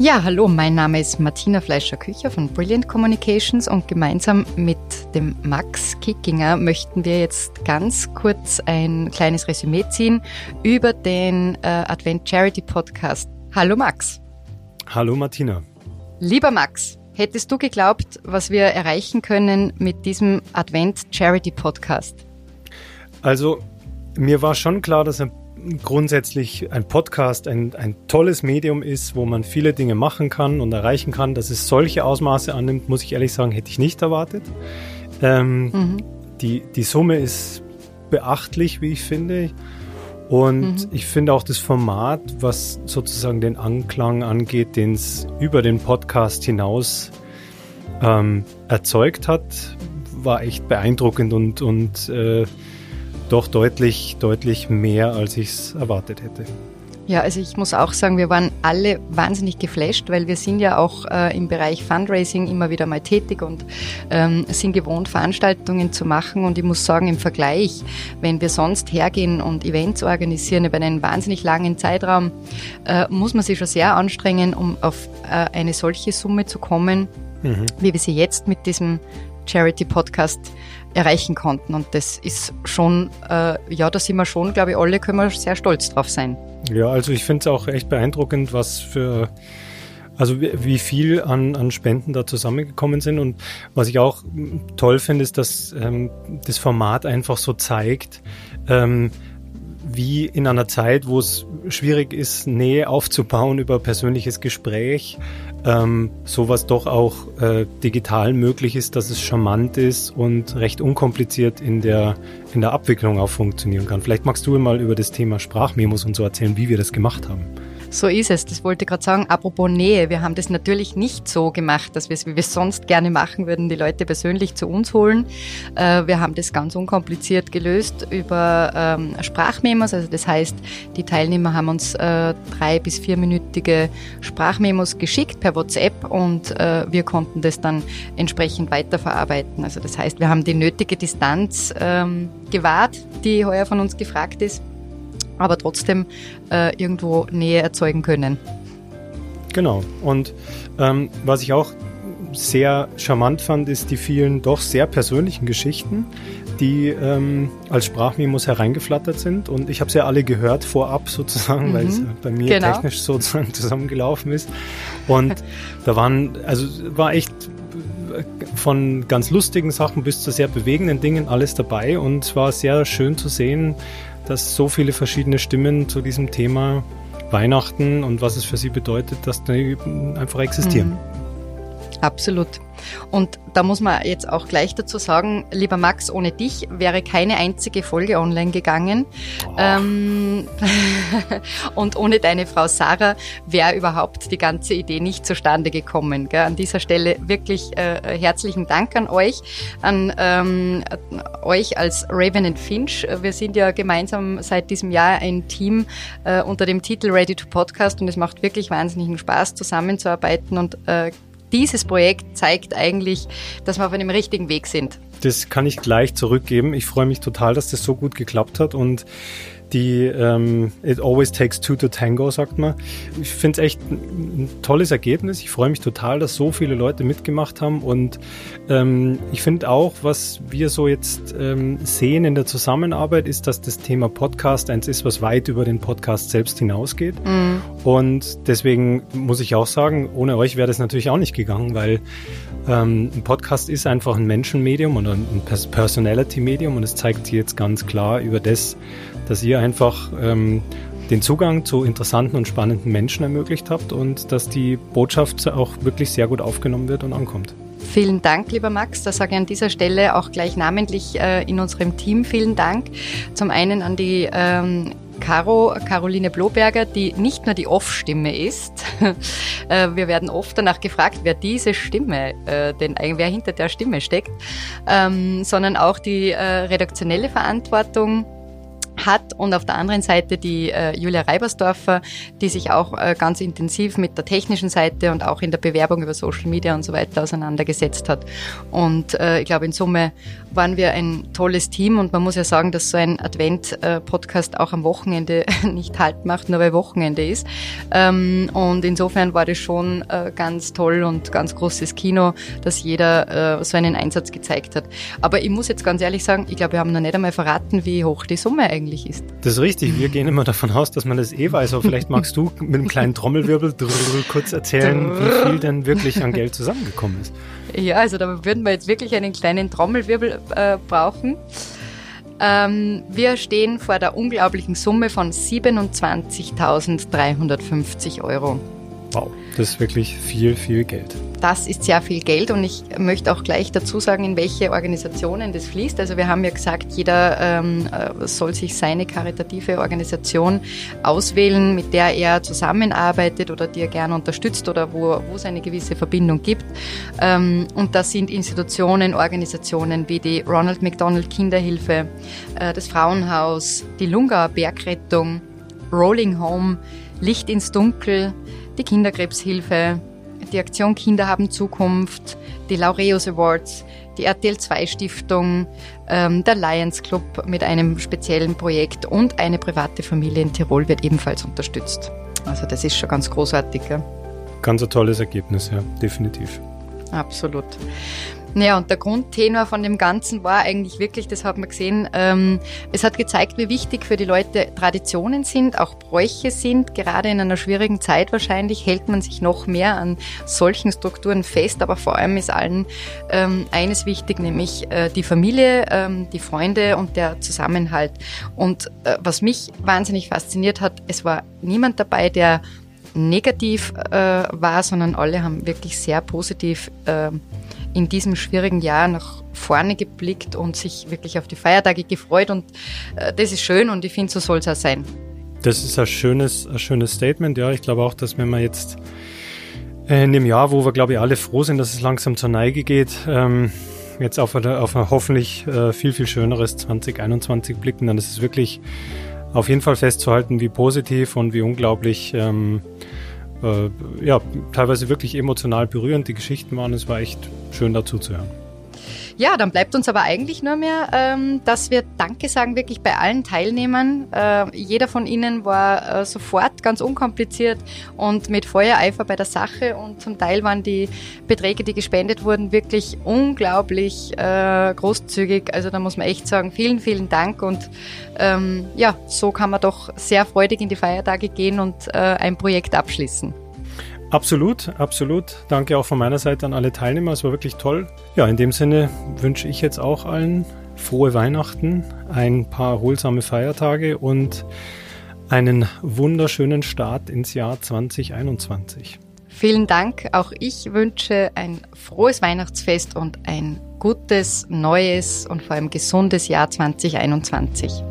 Ja, hallo, mein Name ist Martina Fleischer-Kücher von Brilliant Communications und gemeinsam mit dem Max Kickinger möchten wir jetzt ganz kurz ein kleines Resümee ziehen über den äh, Advent Charity Podcast. Hallo Max. Hallo Martina. Lieber Max, hättest du geglaubt, was wir erreichen können mit diesem Advent Charity Podcast? Also, mir war schon klar, dass ein grundsätzlich ein Podcast ein, ein tolles Medium ist, wo man viele Dinge machen kann und erreichen kann. Dass es solche Ausmaße annimmt, muss ich ehrlich sagen, hätte ich nicht erwartet. Ähm, mhm. die, die Summe ist beachtlich, wie ich finde. Und mhm. ich finde auch das Format, was sozusagen den Anklang angeht, den es über den Podcast hinaus ähm, erzeugt hat, war echt beeindruckend und, und äh, doch deutlich, deutlich mehr, als ich es erwartet hätte. Ja, also ich muss auch sagen, wir waren alle wahnsinnig geflasht, weil wir sind ja auch äh, im Bereich Fundraising immer wieder mal tätig und ähm, sind gewohnt, Veranstaltungen zu machen. Und ich muss sagen, im Vergleich, wenn wir sonst hergehen und Events organisieren über einen wahnsinnig langen Zeitraum, äh, muss man sich schon sehr anstrengen, um auf äh, eine solche Summe zu kommen, mhm. wie wir sie jetzt mit diesem Charity-Podcast erreichen konnten. Und das ist schon, äh, ja, da sind wir schon, glaube ich, alle können wir sehr stolz drauf sein. Ja, also ich finde es auch echt beeindruckend, was für, also wie viel an, an Spenden da zusammengekommen sind. Und was ich auch toll finde, ist, dass ähm, das Format einfach so zeigt, ähm, wie in einer Zeit, wo es schwierig ist, Nähe aufzubauen über persönliches Gespräch, ähm, sowas doch auch äh, digital möglich ist, dass es charmant ist und recht unkompliziert in der, in der Abwicklung auch funktionieren kann. Vielleicht magst du mal über das Thema Sprachmemos und so erzählen, wie wir das gemacht haben. So ist es. Das wollte ich gerade sagen. Apropos Nähe. Wir haben das natürlich nicht so gemacht, dass wir es, wie wir es sonst gerne machen würden, die Leute persönlich zu uns holen. Äh, wir haben das ganz unkompliziert gelöst über ähm, Sprachmemos. Also das heißt, die Teilnehmer haben uns äh, drei bis vierminütige Sprachmemos geschickt per WhatsApp und äh, wir konnten das dann entsprechend weiterverarbeiten. Also das heißt, wir haben die nötige Distanz ähm, gewahrt, die heuer von uns gefragt ist aber trotzdem äh, irgendwo Nähe erzeugen können. Genau. Und ähm, was ich auch sehr charmant fand, ist die vielen doch sehr persönlichen Geschichten, die ähm, als Sprachmemos hereingeflattert sind. Und ich habe sie ja alle gehört vorab sozusagen, mhm. weil es bei mir genau. technisch sozusagen zusammengelaufen ist. Und da waren, also war echt von ganz lustigen Sachen bis zu sehr bewegenden Dingen alles dabei und es war sehr schön zu sehen, dass so viele verschiedene Stimmen zu diesem Thema Weihnachten und was es für sie bedeutet, dass die einfach existieren. Mhm. Absolut. Und da muss man jetzt auch gleich dazu sagen, lieber Max, ohne dich wäre keine einzige Folge online gegangen. Oh. Ähm, und ohne deine Frau Sarah wäre überhaupt die ganze Idee nicht zustande gekommen. Gell? An dieser Stelle wirklich äh, herzlichen Dank an euch, an ähm, euch als Raven and Finch. Wir sind ja gemeinsam seit diesem Jahr ein Team äh, unter dem Titel Ready to Podcast und es macht wirklich wahnsinnigen Spaß, zusammenzuarbeiten und äh, dieses Projekt zeigt eigentlich, dass wir auf einem richtigen Weg sind. Das kann ich gleich zurückgeben. Ich freue mich total, dass das so gut geklappt hat und die ähm, It always takes two to tango, sagt man. Ich finde es echt ein tolles Ergebnis. Ich freue mich total, dass so viele Leute mitgemacht haben und ähm, ich finde auch, was wir so jetzt ähm, sehen in der Zusammenarbeit, ist, dass das Thema Podcast eins ist, was weit über den Podcast selbst hinausgeht. Mhm. Und deswegen muss ich auch sagen, ohne euch wäre das natürlich auch nicht gegangen, weil ähm, ein Podcast ist einfach ein Menschenmedium oder ein Personality-Medium und es zeigt sich jetzt ganz klar über das, dass ihr einfach ähm, den Zugang zu interessanten und spannenden Menschen ermöglicht habt und dass die Botschaft auch wirklich sehr gut aufgenommen wird und ankommt. Vielen Dank, lieber Max. Da sage ich an dieser Stelle auch gleich namentlich äh, in unserem Team vielen Dank. Zum einen an die ähm, Caro, Caroline Bloberger, die nicht nur die Off-Stimme ist. Äh, wir werden oft danach gefragt, wer diese Stimme, äh, denn wer hinter der Stimme steckt, ähm, sondern auch die äh, redaktionelle Verantwortung hat und auf der anderen Seite die äh, Julia Reibersdorfer, die sich auch äh, ganz intensiv mit der technischen Seite und auch in der Bewerbung über Social Media und so weiter auseinandergesetzt hat. Und äh, ich glaube, in Summe waren wir ein tolles Team und man muss ja sagen, dass so ein Advent-Podcast auch am Wochenende nicht halt macht, nur weil Wochenende ist. Ähm, und insofern war das schon äh, ganz toll und ganz großes Kino, dass jeder äh, so einen Einsatz gezeigt hat. Aber ich muss jetzt ganz ehrlich sagen, ich glaube, wir haben noch nicht einmal verraten, wie hoch die Summe eigentlich ist. Das ist richtig. Wir gehen immer davon aus, dass man das eh weiß. Aber vielleicht magst du mit einem kleinen Trommelwirbel kurz erzählen, wie viel denn wirklich an Geld zusammengekommen ist. Ja, also da würden wir jetzt wirklich einen kleinen Trommelwirbel äh, brauchen. Ähm, wir stehen vor der unglaublichen Summe von 27.350 Euro. Wow, das ist wirklich viel, viel Geld. Das ist sehr viel Geld und ich möchte auch gleich dazu sagen, in welche Organisationen das fließt. Also wir haben ja gesagt, jeder ähm, äh, soll sich seine karitative Organisation auswählen, mit der er zusammenarbeitet oder die er gerne unterstützt oder wo, wo es eine gewisse Verbindung gibt. Ähm, und das sind Institutionen, Organisationen wie die Ronald McDonald Kinderhilfe, äh, das Frauenhaus, die Lungauer Bergrettung, Rolling Home, Licht ins Dunkel, die Kinderkrebshilfe, die Aktion Kinder haben Zukunft, die Laureus Awards, die RTL 2 Stiftung, ähm, der Lions Club mit einem speziellen Projekt und eine private Familie in Tirol wird ebenfalls unterstützt. Also das ist schon ganz großartig. Ja. Ganz ein tolles Ergebnis, ja, definitiv. Absolut. Ja, und der Grundtenor von dem Ganzen war eigentlich wirklich, das hat man gesehen, ähm, es hat gezeigt, wie wichtig für die Leute Traditionen sind, auch Bräuche sind. Gerade in einer schwierigen Zeit wahrscheinlich hält man sich noch mehr an solchen Strukturen fest, aber vor allem ist allen ähm, eines wichtig, nämlich äh, die Familie, ähm, die Freunde und der Zusammenhalt. Und äh, was mich wahnsinnig fasziniert hat, es war niemand dabei, der negativ äh, war, sondern alle haben wirklich sehr positiv äh, in diesem schwierigen Jahr nach vorne geblickt und sich wirklich auf die Feiertage gefreut. Und äh, das ist schön und ich finde, so soll es auch sein. Das ist ein schönes, ein schönes Statement. Ja, ich glaube auch, dass wenn man jetzt äh, in dem Jahr, wo wir, glaube ich, alle froh sind, dass es langsam zur Neige geht, ähm, jetzt auf, eine, auf ein hoffentlich äh, viel, viel schöneres 2021 blicken, dann ist es wirklich auf jeden Fall festzuhalten, wie positiv und wie unglaublich ähm, äh, ja, teilweise wirklich emotional berührend die Geschichten waren. Es war echt schön dazu zu hören. Ja, dann bleibt uns aber eigentlich nur mehr, ähm, dass wir Danke sagen wirklich bei allen Teilnehmern. Äh, jeder von ihnen war äh, sofort ganz unkompliziert und mit Feuereifer bei der Sache und zum Teil waren die Beträge, die gespendet wurden, wirklich unglaublich äh, großzügig. Also da muss man echt sagen, vielen, vielen Dank und ähm, ja, so kann man doch sehr freudig in die Feiertage gehen und äh, ein Projekt abschließen. Absolut, absolut. Danke auch von meiner Seite an alle Teilnehmer. Es war wirklich toll. Ja, in dem Sinne wünsche ich jetzt auch allen frohe Weihnachten, ein paar erholsame Feiertage und einen wunderschönen Start ins Jahr 2021. Vielen Dank. Auch ich wünsche ein frohes Weihnachtsfest und ein gutes, neues und vor allem gesundes Jahr 2021.